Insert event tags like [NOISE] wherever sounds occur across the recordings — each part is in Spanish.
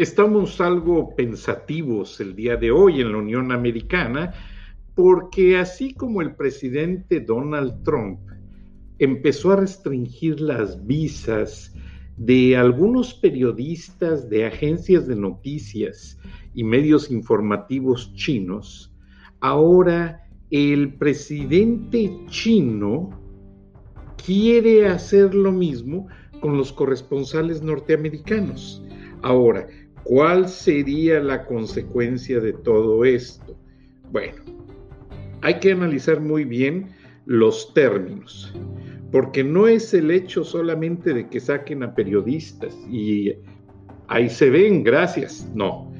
Estamos algo pensativos el día de hoy en la Unión Americana porque así como el presidente Donald Trump empezó a restringir las visas de algunos periodistas de agencias de noticias y medios informativos chinos, ahora el presidente chino quiere hacer lo mismo con los corresponsales norteamericanos. Ahora, ¿cuál sería la consecuencia de todo esto? Bueno, hay que analizar muy bien los términos, porque no es el hecho solamente de que saquen a periodistas y ahí se ven, gracias, no.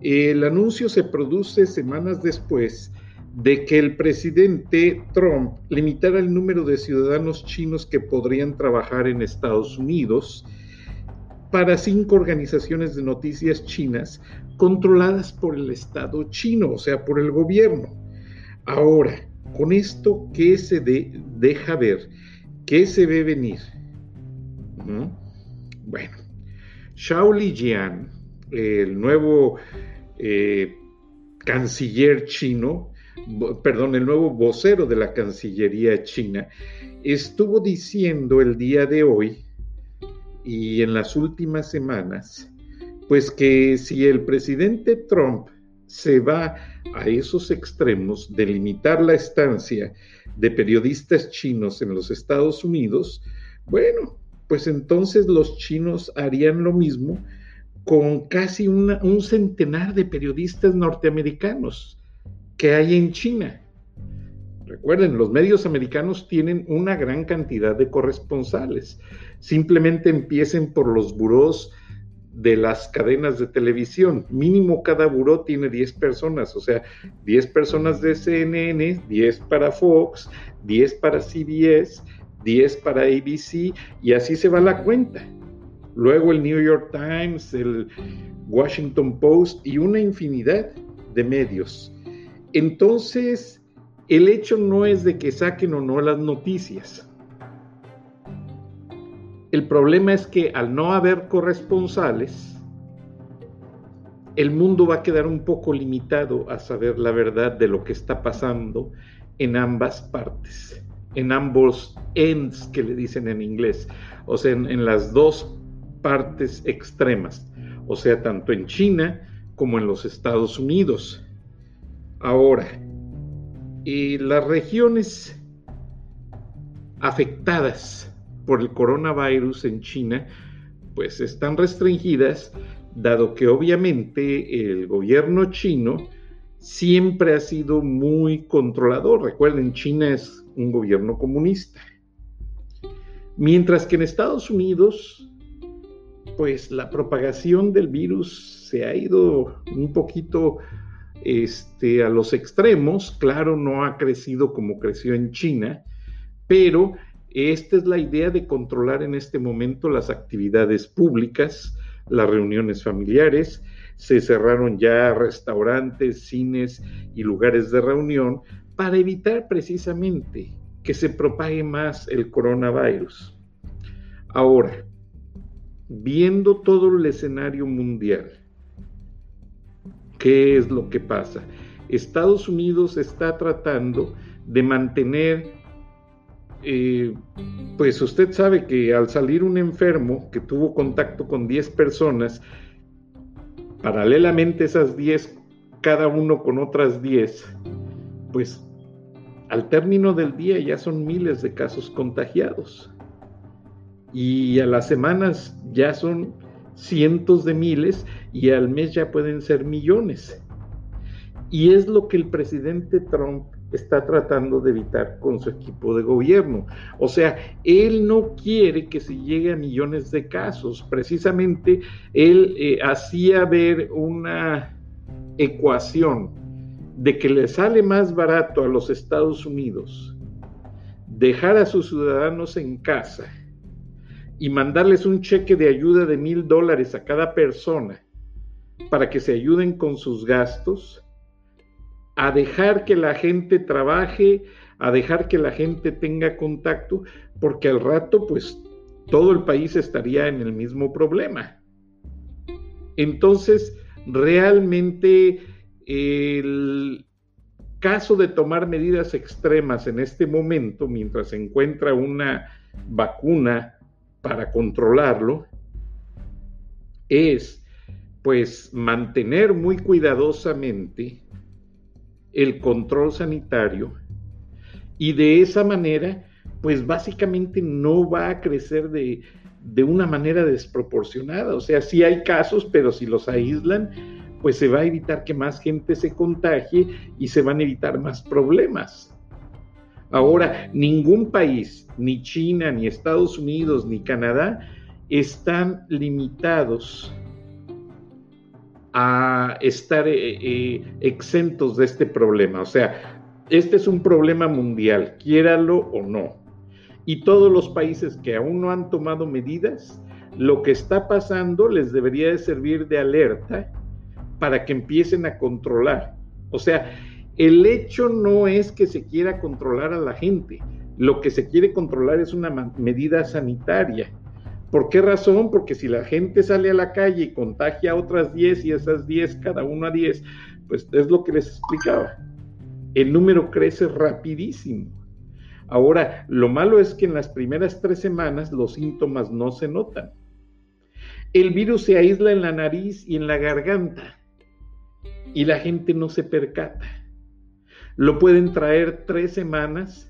El anuncio se produce semanas después de que el presidente Trump limitara el número de ciudadanos chinos que podrían trabajar en Estados Unidos para cinco organizaciones de noticias chinas controladas por el Estado chino, o sea, por el gobierno. Ahora, con esto, ¿qué se deja ver? ¿Qué se ve venir? Bueno, Xiao Lijian, el nuevo eh, canciller chino, perdón, el nuevo vocero de la Cancillería china, estuvo diciendo el día de hoy y en las últimas semanas, pues que si el presidente Trump se va a esos extremos de limitar la estancia de periodistas chinos en los Estados Unidos, bueno, pues entonces los chinos harían lo mismo con casi un centenar de periodistas norteamericanos que hay en China. Recuerden, los medios americanos tienen una gran cantidad de corresponsales. Simplemente empiecen por los burós de las cadenas de televisión. Mínimo cada buró tiene 10 personas, o sea, 10 personas de CNN, 10 para Fox, 10 para CBS, 10 para ABC, y así se va la cuenta. Luego el New York Times, el Washington Post y una infinidad de medios. Entonces, el hecho no es de que saquen o no las noticias. El problema es que al no haber corresponsales, el mundo va a quedar un poco limitado a saber la verdad de lo que está pasando en ambas partes, en ambos ends que le dicen en inglés, o sea, en, las dos partes extremas, o sea, tanto en China como en los Estados Unidos. Ahora, y las regiones afectadas por el coronavirus en China, pues están restringidas, dado que obviamente el gobierno chino siempre ha sido muy controlador. Recuerden, China es un gobierno comunista. Mientras que en Estados Unidos, pues la propagación del virus se ha ido un poquito este, a los extremos. Claro, no ha crecido como creció en China, pero esta es la idea de controlar en este momento las actividades públicas, las reuniones familiares. Se cerraron ya restaurantes, cines y lugares de reunión para evitar precisamente que se propague más el coronavirus. Ahora, viendo todo el escenario mundial, ¿Qué es lo que pasa? Estados Unidos está tratando de mantener, eh, pues usted sabe que al salir un enfermo que tuvo contacto con 10 personas, paralelamente esas 10, cada uno con otras 10, pues al término del día ya son miles de casos contagiados. Y a las semanas ya son cientos de miles y al mes ya pueden ser millones. Y es lo que el presidente Trump está tratando de evitar con su equipo de gobierno. O sea, él no quiere que se llegue a millones de casos. Precisamente él eh, hacía ver una ecuación de que le sale más barato a los Estados Unidos dejar a sus ciudadanos en casa y mandarles un cheque de ayuda de mil dólares a cada persona para que se ayuden con sus gastos, a dejar que la gente trabaje, a dejar que la gente tenga contacto, porque al rato pues todo el país estaría en el mismo problema. Entonces, realmente el caso de tomar medidas extremas en este momento, mientras se encuentra una vacuna para controlarlo, es pues mantener muy cuidadosamente el control sanitario y de esa manera pues básicamente no va a crecer de, de una manera desproporcionada. O sea, sí hay casos, pero si los aíslan, pues se va a evitar que más gente se contagie y se van a evitar más problemas. Ahora, ningún país, ni China, ni Estados Unidos, ni Canadá, están limitados a estar eh, eh, exentos de este problema. O sea, este es un problema mundial, quiéralo o no. Y todos los países que aún no han tomado medidas, lo que está pasando les debería de servir de alerta para que empiecen a controlar. O sea, el hecho no es que se quiera controlar a la gente, lo que se quiere controlar es una medida sanitaria. ¿Por qué razón? Porque si la gente sale a la calle y contagia a otras 10 y esas 10, cada uno a 10, pues es lo que les explicaba. El número crece rapidísimo. Ahora, lo malo es que en las primeras tres semanas los síntomas no se notan. El virus se aísla en la nariz y en la garganta y la gente no se percata. Lo pueden traer tres semanas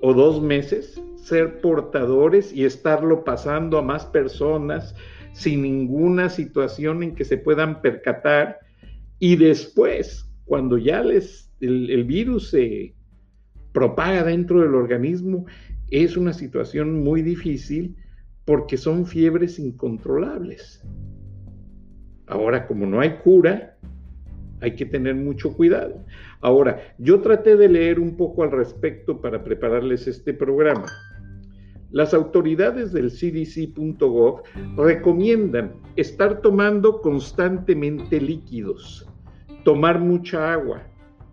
o dos meses, ser portadores y estarlo pasando a más personas sin ninguna situación en que se puedan percatar. Y después, cuando ya les, el, el virus se propaga dentro del organismo, es una situación muy difícil porque son fiebres incontrolables. Ahora, como no hay cura, hay que tener mucho cuidado. Ahora, yo traté de leer un poco al respecto para prepararles este programa. Las autoridades del cdc.gov recomiendan estar tomando constantemente líquidos, tomar mucha agua,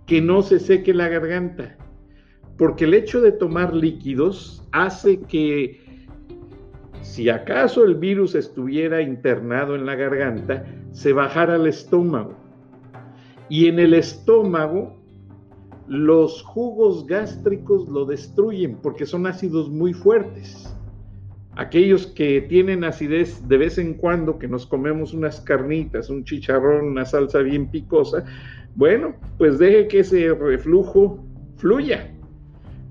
que no se seque la garganta, porque el hecho de tomar líquidos hace que si acaso el virus estuviera internado en la garganta, se bajara al estómago y en el estómago, los jugos gástricos lo destruyen porque son ácidos muy fuertes. Aquellos que tienen acidez de vez en cuando, que nos comemos unas carnitas, un chicharrón, una salsa bien picosa, bueno, pues deje que ese reflujo fluya.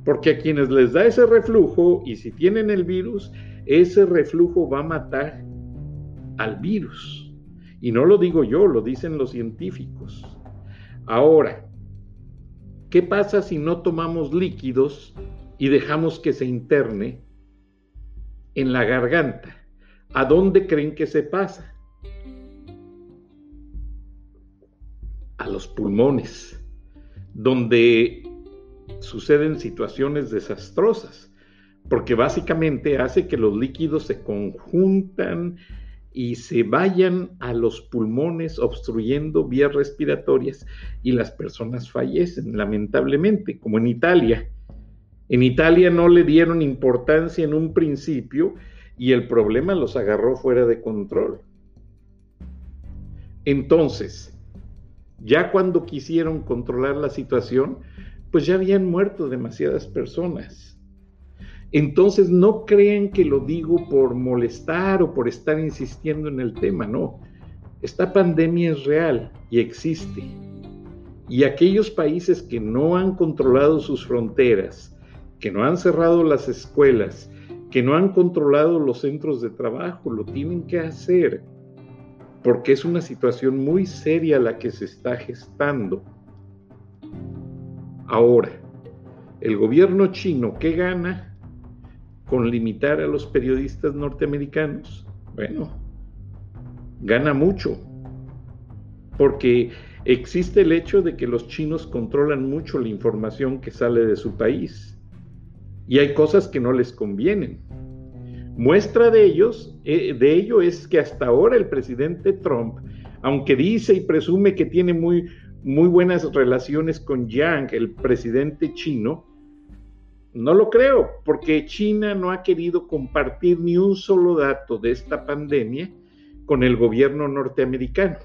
Porque a quienes les da ese reflujo, y si tienen el virus, ese reflujo va a matar al virus. Y no lo digo yo, lo dicen los científicos. Ahora, ¿qué pasa si no tomamos líquidos y dejamos que se interne en la garganta? ¿A dónde creen que se pasa? A los pulmones, donde suceden situaciones desastrosas, porque básicamente hace que los líquidos se conjuntan y se vayan a los pulmones obstruyendo vías respiratorias y las personas fallecen, lamentablemente, como en Italia. En Italia no le dieron importancia en un principio y el problema los agarró fuera de control. Entonces, ya cuando quisieron controlar la situación, pues ya habían muerto demasiadas personas. Entonces no crean que lo digo por molestar o por estar insistiendo en el tema, no. Esta pandemia es real y existe. Y aquellos países que no han controlado sus fronteras, que no han cerrado las escuelas, que no han controlado los centros de trabajo, lo tienen que hacer, porque es una situación muy seria la que se está gestando. Ahora, el gobierno chino, ¿qué gana? Con limitar a los periodistas norteamericanos, bueno, gana mucho, porque existe el hecho de que los chinos controlan mucho la información que sale de su país y hay cosas que no les convienen. Muestra de ellos, eh, ello es que hasta ahora el presidente Trump, aunque dice y presume que tiene muy, muy buenas relaciones con Yang, el presidente chino, no lo creo, porque China no ha querido compartir ni un solo dato de esta pandemia con el gobierno norteamericano.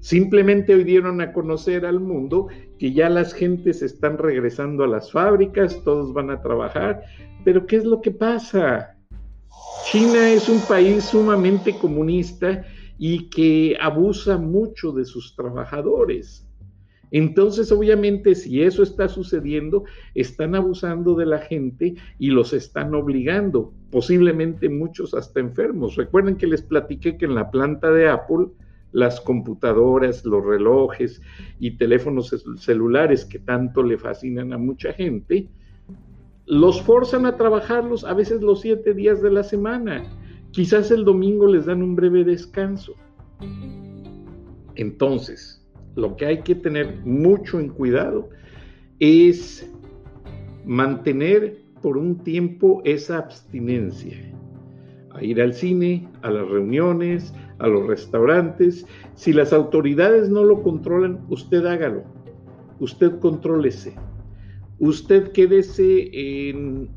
Simplemente hoy dieron a conocer al mundo que ya las gentes están regresando a las fábricas, todos van a trabajar, pero ¿qué es lo que pasa? China es un país sumamente comunista y que abusa mucho de sus trabajadores. Entonces, obviamente, si eso está sucediendo, están abusando de la gente y los están obligando, posiblemente muchos hasta enfermos. Recuerden que les platiqué que en la planta de Apple, las computadoras, los relojes y teléfonos celulares que tanto le fascinan a mucha gente, los forzan a trabajarlos a veces los siete días de la semana. Quizás el domingo les dan un breve descanso. Entonces, lo que hay que tener mucho en cuidado es mantener por un tiempo esa abstinencia, a ir al cine, a las reuniones, a los restaurantes. Si las autoridades no lo controlan, usted hágalo, usted contrólese, usted quédese en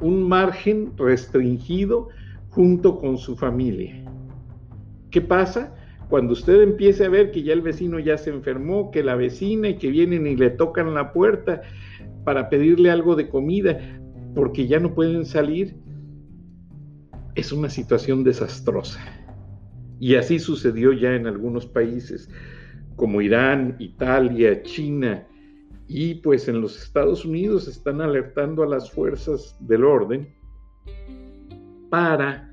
un margen restringido junto con su familia. ¿Qué pasa? Cuando usted empiece a ver que ya el vecino ya se enfermó, que la vecina y que vienen y le tocan la puerta para pedirle algo de comida porque ya no pueden salir, es una situación desastrosa. Y así sucedió ya en algunos países como Irán, Italia, China, y pues en los Estados Unidos están alertando a las fuerzas del orden para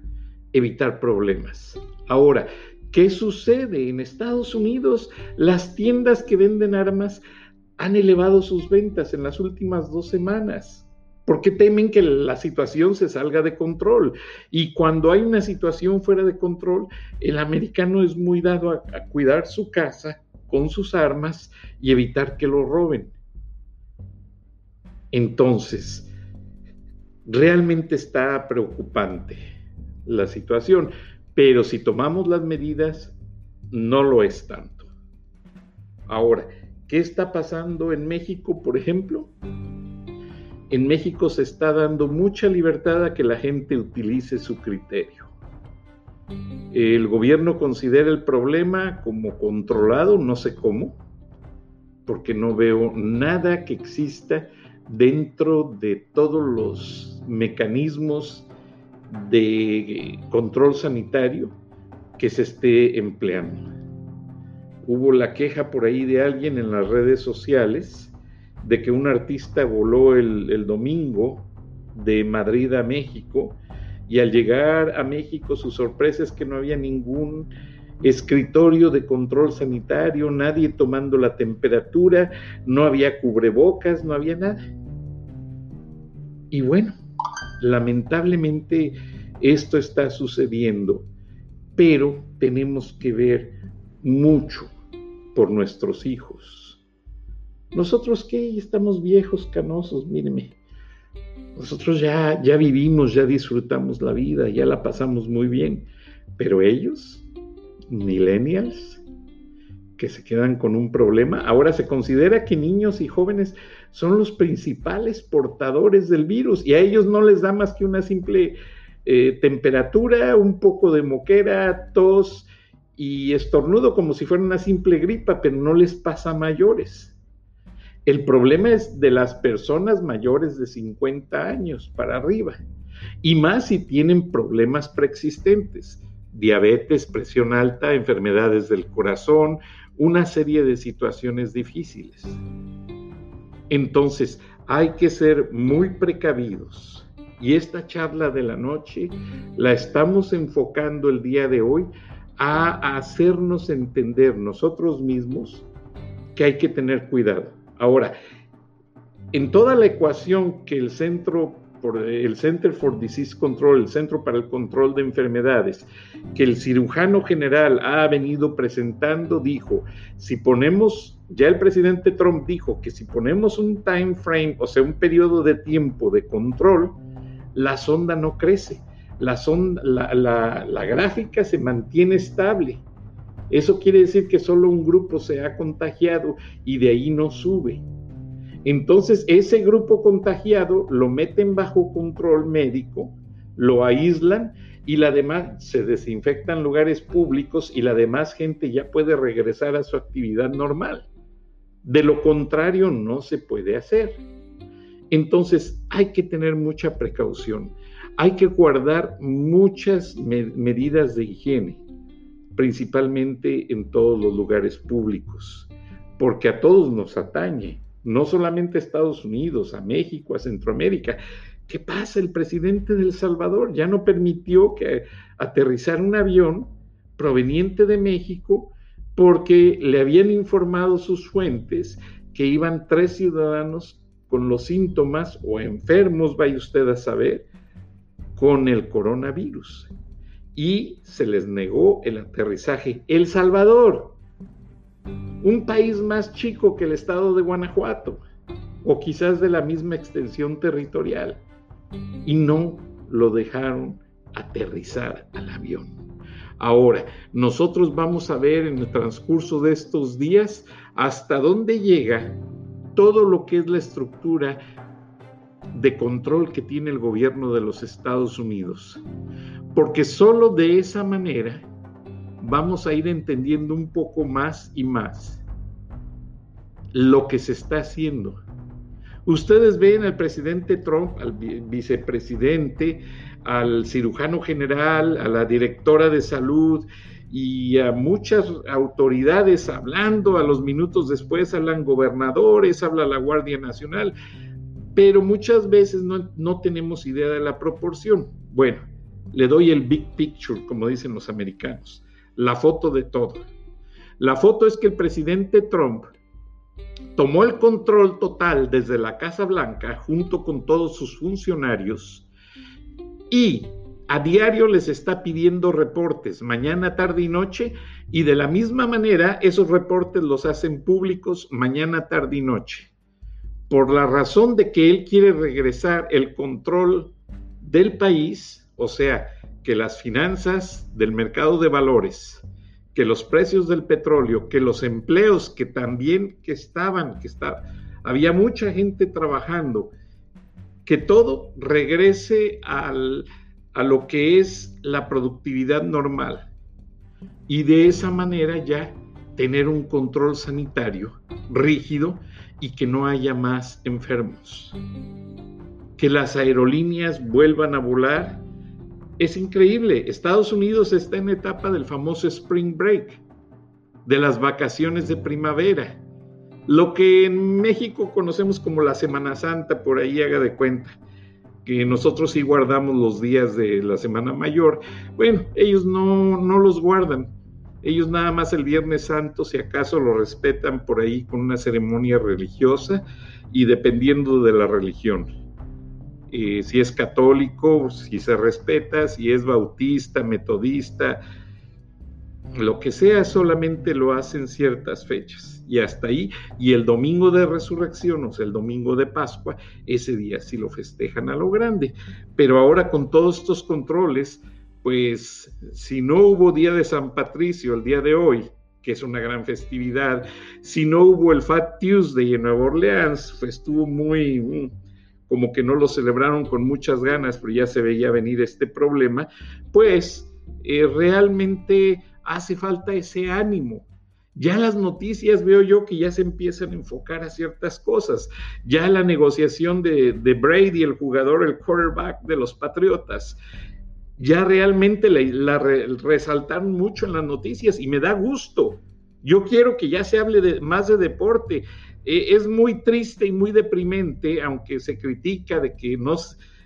evitar problemas. Ahora, ¿Qué sucede? En Estados Unidos las tiendas que venden armas han elevado sus ventas en las últimas dos semanas porque temen que la situación se salga de control. Y cuando hay una situación fuera de control, el americano es muy dado a, a cuidar su casa con sus armas y evitar que lo roben. Entonces, realmente está preocupante la situación. Pero si tomamos las medidas, no lo es tanto. Ahora, ¿qué está pasando en México, por ejemplo? En México se está dando mucha libertad a que la gente utilice su criterio. El gobierno considera el problema como controlado, no sé cómo, porque no veo nada que exista dentro de todos los mecanismos de control sanitario que se esté empleando. Hubo la queja por ahí de alguien en las redes sociales de que un artista voló el, domingo de Madrid a México y al llegar a México su sorpresa es que no había ningún escritorio de control sanitario, nadie tomando la temperatura, no había cubrebocas, no había nada. Y bueno, Lamentablemente esto está sucediendo, pero tenemos que ver mucho por nuestros hijos. Nosotros que estamos viejos, canosos, míreme. Nosotros ya, ya vivimos, ya disfrutamos la vida, ya la pasamos muy bien, pero ellos, millennials, que se quedan con un problema. Ahora se considera que niños y jóvenes son los principales portadores del virus y a ellos no les da más que una simple eh, temperatura, un poco de moquera, tos y estornudo como si fuera una simple gripa, pero no les pasa mayores. El problema es de las personas mayores de 50 años para arriba, y más si tienen problemas preexistentes, diabetes, presión alta, enfermedades del corazón, una serie de situaciones difíciles. Entonces, hay que ser muy precavidos. Y esta charla de la noche la estamos enfocando el día de hoy a hacernos entender nosotros mismos que hay que tener cuidado. Ahora, en toda la ecuación que el centro por el Center for Disease Control, el Centro para el Control de Enfermedades, que el cirujano general ha venido presentando, dijo, si ponemos, ya el presidente Trump dijo que si ponemos un time frame, o sea, un periodo de tiempo de control, la sonda no crece, la, sonda, la, la gráfica se mantiene estable. Eso quiere decir que solo un grupo se ha contagiado y de ahí no sube. Entonces, ese grupo contagiado lo meten bajo control médico, lo aíslan y la demás se desinfectan lugares públicos y la demás gente ya puede regresar a su actividad normal. De lo contrario, no se puede hacer. Entonces, hay que tener mucha precaución. Hay que guardar muchas medidas de higiene, principalmente en todos los lugares públicos, porque a todos nos atañe, no solamente a Estados Unidos, a México, a Centroamérica. ¿Qué pasa? El presidente de El Salvador ya no permitió que aterrizara un avión proveniente de México porque le habían informado sus fuentes que iban tres ciudadanos con los síntomas o enfermos, vaya usted a saber, con el coronavirus. Y se les negó el aterrizaje. El Salvador, un país más chico que el estado de Guanajuato, o quizás de la misma extensión territorial, y no lo dejaron aterrizar al avión. Ahora, nosotros vamos a ver en el transcurso de estos días hasta dónde llega todo lo que es la estructura de control que tiene el gobierno de los Estados Unidos. Porque solo de esa manera vamos a ir entendiendo un poco más y más lo que se está haciendo. Ustedes ven al presidente Trump, al vicepresidente, al cirujano general, a la directora de salud y a muchas autoridades hablando, a los minutos después hablan gobernadores, habla la Guardia Nacional, pero muchas veces no, no tenemos idea de la proporción. Bueno, le doy el big picture, como dicen los americanos, la foto de todo. La foto es que el presidente Trump tomó el control total desde la Casa Blanca junto con todos sus funcionarios y a diario les está pidiendo reportes, mañana, tarde y noche, y de la misma manera esos reportes los hacen públicos mañana, tarde y noche. Por la razón de que él quiere regresar el control del país, o sea, que las finanzas del mercado de valores, que los precios del petróleo, que los empleos que también que estaban, que está, había mucha gente trabajando, que todo regrese al, a lo que es la productividad normal y de esa manera ya tener un control sanitario rígido y que no haya más enfermos. Que las aerolíneas vuelvan a volar. Es increíble, Estados Unidos está en etapa del famoso Spring Break, de las vacaciones de primavera, lo que en México conocemos como la Semana Santa, por ahí haga de cuenta que nosotros sí guardamos los días de la Semana Mayor. Bueno, ellos no, no los guardan. Ellos nada más el Viernes Santo, si acaso lo respetan por ahí con una ceremonia religiosa y dependiendo de la religión. Eh, si es católico, si se respeta, si es bautista, metodista, lo que sea, solamente lo hacen ciertas fechas y hasta ahí. Y el domingo de resurrección, o sea, el domingo de Pascua, ese día sí lo festejan a lo grande. Pero ahora con todos estos controles, pues si no hubo día de San Patricio el día de hoy, que es una gran festividad, si no hubo el Fat Tuesday en Nueva Orleans, pues estuvo muy, mm, como que no lo celebraron con muchas ganas, pero ya se veía venir este problema, pues eh, realmente hace falta ese ánimo. Ya las noticias veo yo que ya se empiezan a enfocar a ciertas cosas. Ya la negociación de, Brady, el jugador, el quarterback de los Patriotas, ya realmente la, resaltaron mucho en las noticias y me da gusto. Yo quiero que ya se hable de, más de deporte. Eh, es muy triste y muy deprimente, aunque se critica de que no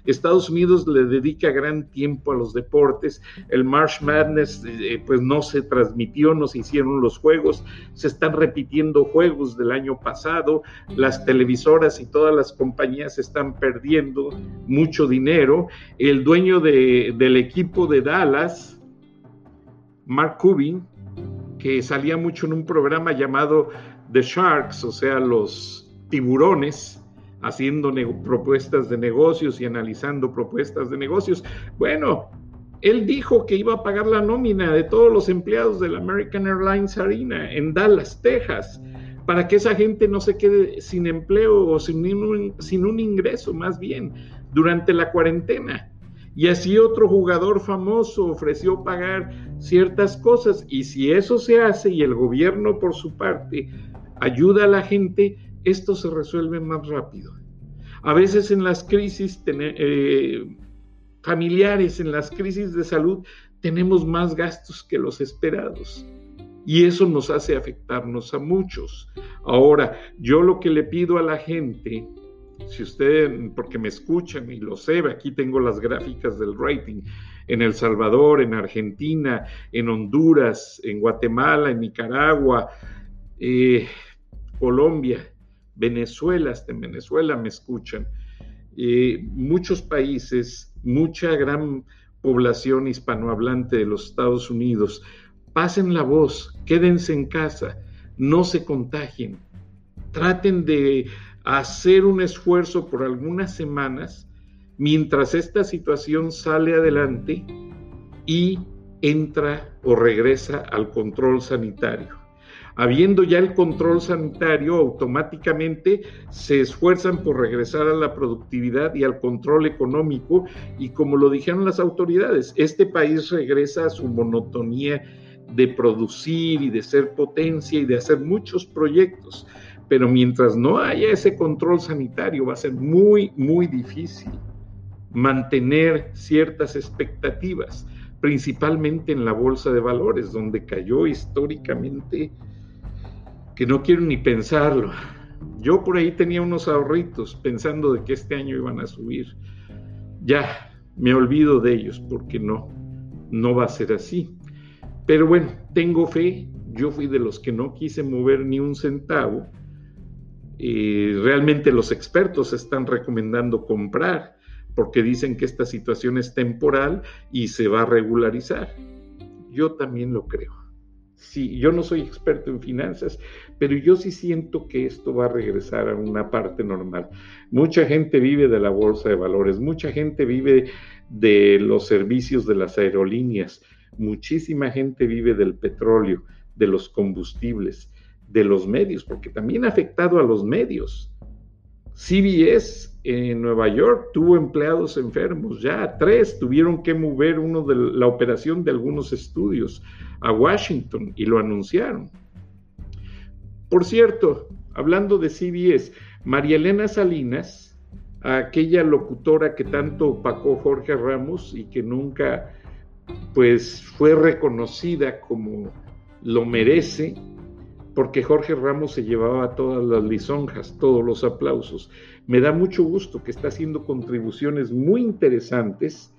Estados Unidos le dedica gran tiempo a los deportes. El March Madness, eh, pues no se transmitió, no se hicieron los juegos. Se están repitiendo juegos del año pasado. Las televisoras y todas las compañías están perdiendo mucho dinero. El dueño del equipo de Dallas, Mark Cuban, que salía mucho en un programa llamado The Sharks, o sea, los tiburones, haciendo propuestas de negocios y analizando propuestas de negocios. Bueno, él dijo que iba a pagar la nómina de todos los empleados de la American Airlines Arena en Dallas, Texas, para que esa gente no se quede sin empleo o sin un, ingreso más bien durante la cuarentena. Y así otro jugador famoso ofreció pagar ciertas cosas. Y si eso se hace y el gobierno por su parte ayuda a la gente, esto se resuelve más rápido. A veces en las crisis eh, familiares, en las crisis de salud, tenemos más gastos que los esperados. Y eso nos hace afectarnos a muchos. Ahora, yo lo que le pido a la gente, si usted, porque me escuchan y lo sé, aquí tengo las gráficas del rating, en El Salvador, en Argentina, en Honduras, en Guatemala, en Nicaragua, eh, Colombia, Venezuela, hasta en Venezuela me escuchan, eh, muchos países, mucha gran población hispanohablante de los Estados Unidos, pasen la voz, quédense en casa, no se contagien, traten de hacer un esfuerzo por algunas semanas mientras esta situación sale adelante y entra o regresa al control sanitario habiendo ya el control sanitario, automáticamente se esfuerzan por regresar a la productividad y al control económico y como lo dijeron las autoridades, este país regresa a su monotonía de producir y de ser potencia y de hacer muchos proyectos. Pero mientras no haya ese control sanitario va a ser muy, muy difícil mantener ciertas expectativas, principalmente en la bolsa de valores, donde cayó históricamente que no quiero ni pensarlo. Yo por ahí tenía unos ahorritos pensando de que este año iban a subir. Ya, me olvido de ellos porque no, no va a ser así. Pero bueno, tengo fe. Yo fui de los que no quise mover ni un centavo. Eh, realmente los expertos están recomendando comprar porque dicen que esta situación es temporal y se va a regularizar. Yo también lo creo. Sí, yo no soy experto en finanzas, pero yo sí siento que esto va a regresar a una parte normal. Mucha gente vive de la bolsa de valores, mucha gente vive de los servicios de las aerolíneas, muchísima gente vive del petróleo, de los combustibles, de los medios, porque también ha afectado a los medios. CBS en Nueva York tuvo empleados enfermos, ya tres tuvieron que mover uno de la operación de algunos estudios a Washington y lo anunciaron. Por cierto, hablando de CBS, María Elena Salinas, aquella locutora que tanto opacó Jorge Ramos y que nunca pues fue reconocida como lo merece, porque Jorge Ramos se llevaba todas las lisonjas, todos los aplausos. Me da mucho gusto que está haciendo contribuciones muy interesantes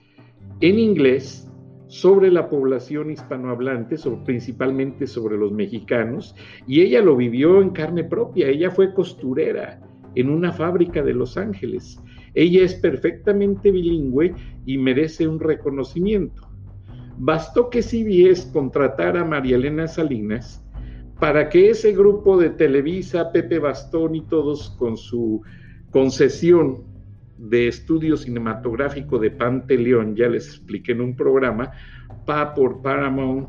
en inglés sobre la población hispanohablante, principalmente sobre los mexicanos, y ella lo vivió en carne propia, ella fue costurera en una fábrica de Los Ángeles. Ella es perfectamente bilingüe y merece un reconocimiento. Bastó que CBS contratara a María Elena Salinas para que ese grupo de Televisa, Pepe Bastón y todos con su concesión de estudio cinematográfico de Panteleón, ya les expliqué en un programa, PA por Paramount,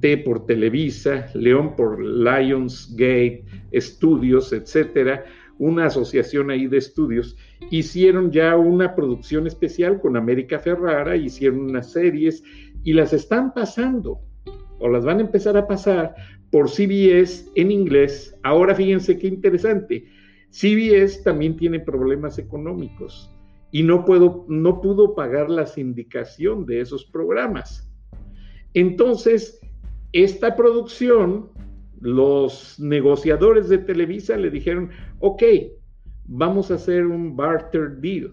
T por Televisa, León por Lionsgate, Estudios, etcétera, una asociación ahí de estudios, hicieron ya una producción especial con América Ferrara, hicieron unas series y las están pasando, o las van a empezar a pasar por CBS en inglés. Ahora fíjense qué interesante CBS también tiene problemas económicos y no, puedo, no pudo pagar la sindicación de esos programas. Entonces, esta producción, los negociadores de Televisa le dijeron, ok, vamos a hacer un barter deal.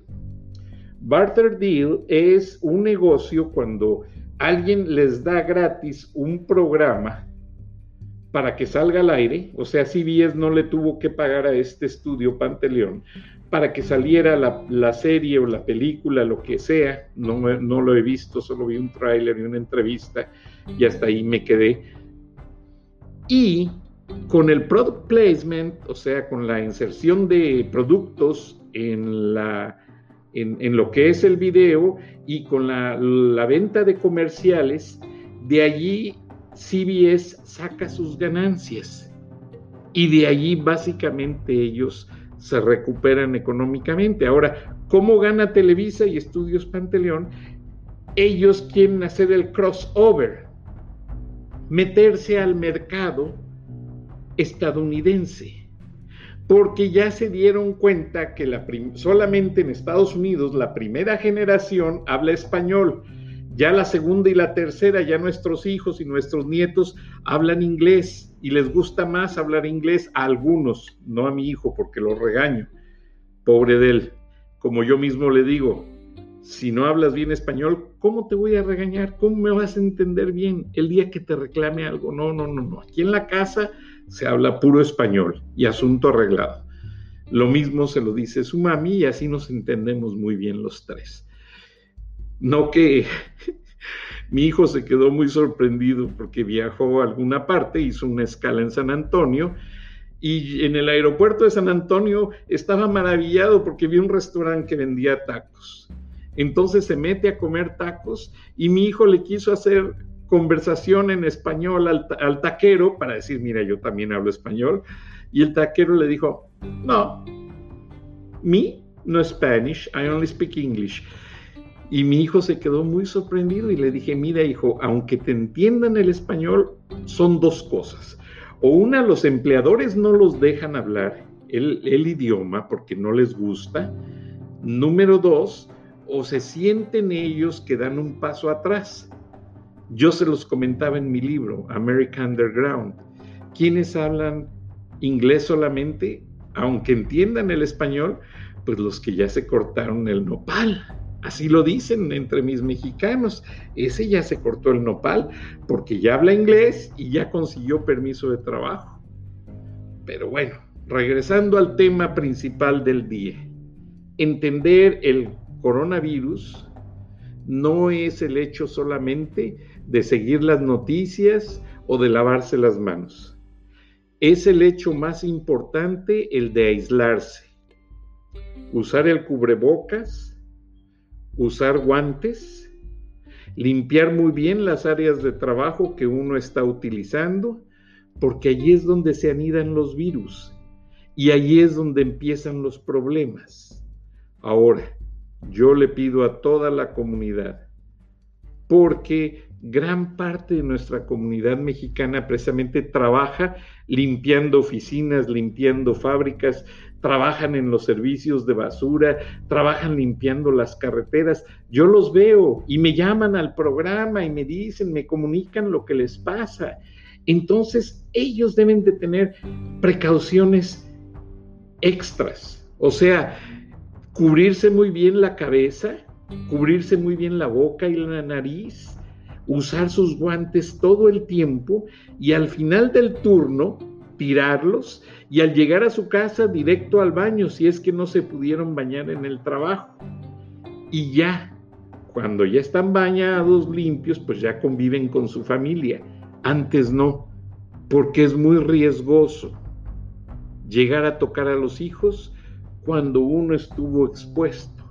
Barter deal es un negocio cuando alguien les da gratis un programa para que salga al aire, o sea, CBS no le tuvo que pagar a este estudio Panteleón para que saliera la, serie o la película, lo que sea, no, no lo he visto, solo vi un tráiler y una entrevista y hasta ahí me quedé. Y con el product placement, o sea, con la inserción de productos en, la, en, lo que es el video y con la, la venta de comerciales, de allí CBS saca sus ganancias y de allí básicamente ellos se recuperan económicamente. Ahora, ¿cómo gana Televisa y Estudios Panteleón? ellos quieren hacer el crossover, meterse al mercado estadounidense, porque ya se dieron cuenta que la solamente en Estados Unidos la primera generación habla español, ya la segunda y la tercera, ya nuestros hijos y nuestros nietos hablan inglés y les gusta más hablar inglés a algunos, no a mi hijo porque lo regaño, pobre de él. Como yo mismo le digo, si no hablas bien español, ¿cómo te voy a regañar? ¿Cómo me vas a entender bien el día que te reclame algo? No, no, no, no. Aquí en la casa se habla puro español y asunto arreglado. Lo mismo se lo dice su mami y así nos entendemos muy bien los tres. No que [LAUGHS] mi hijo se quedó muy sorprendido porque viajó a alguna parte, hizo una escala en San Antonio y en el aeropuerto de San Antonio estaba maravillado porque vio un restaurante que vendía tacos. Entonces se mete a comer tacos y mi hijo le quiso hacer conversación en español al, taquero para decir, mira, yo también hablo español. Y el taquero le dijo, no, me no Spanish, I only speak English. Y mi hijo se quedó muy sorprendido y le dije, mira hijo, aunque te entiendan el español, son dos cosas. O una, los empleadores no los dejan hablar el, idioma porque no les gusta. Número dos, o se sienten ellos que dan un paso atrás. Yo se los comentaba en mi libro, American Underground. Quienes hablan inglés solamente, aunque entiendan el español, pues los que ya se cortaron el nopal Así lo dicen entre mis mexicanos. Ese ya se cortó el nopal porque ya habla inglés y ya consiguió permiso de trabajo. Pero bueno, regresando al tema principal del día. Entender el coronavirus no es el hecho solamente de seguir las noticias o de lavarse las manos. Es el hecho más importante el de aislarse. Usar el cubrebocas, usar guantes, limpiar muy bien las áreas de trabajo que uno está utilizando, porque allí es donde se anidan los virus y allí es donde empiezan los problemas. Ahora, yo le pido a toda la comunidad, porque gran parte de nuestra comunidad mexicana precisamente trabaja limpiando oficinas, limpiando fábricas, trabajan en los servicios de basura, trabajan limpiando las carreteras. Yo los veo y me llaman al programa y me dicen, me comunican lo que les pasa. Entonces ellos deben de tener precauciones extras, o sea, cubrirse muy bien la cabeza, cubrirse muy bien la boca y la nariz, usar sus guantes todo el tiempo y al final del turno tirarlos y al llegar a su casa directo al baño si es que no se pudieron bañar en el trabajo. Y ya, cuando ya están bañados, limpios, pues ya conviven con su familia. Antes no, porque es muy riesgoso llegar a tocar a los hijos cuando uno estuvo expuesto.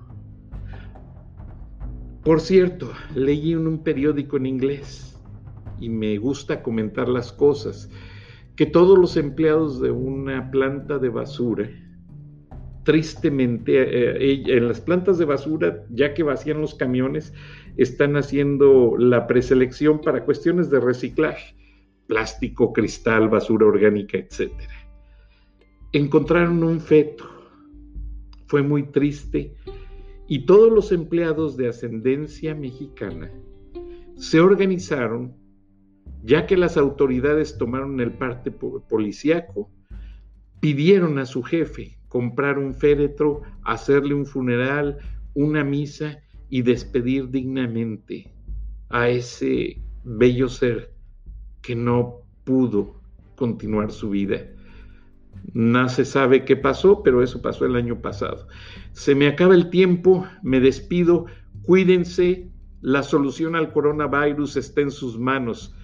Por cierto, leí en un periódico en inglés y me gusta comentar las cosas que todos los empleados de una planta de basura, tristemente, eh, eh, en las plantas de basura, ya que vacían los camiones, están haciendo la preselección para cuestiones de reciclaje, plástico, cristal, basura orgánica, etc. Encontraron un feto, fue muy triste, y todos los empleados de ascendencia mexicana se organizaron ya que las autoridades tomaron el parte policíaco, pidieron a su jefe comprar un féretro, hacerle un funeral, una misa y despedir dignamente a ese bello ser que no pudo continuar su vida. No se sabe qué pasó, pero eso pasó el año pasado. Se me acaba el tiempo, me despido, cuídense, la solución al coronavirus está en sus manos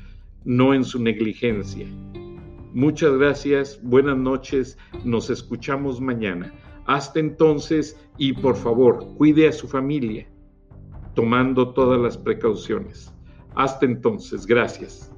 no en su negligencia. Muchas gracias, buenas noches, nos escuchamos mañana. Hasta entonces y por favor, cuide a su familia, tomando todas las precauciones. Hasta entonces, gracias.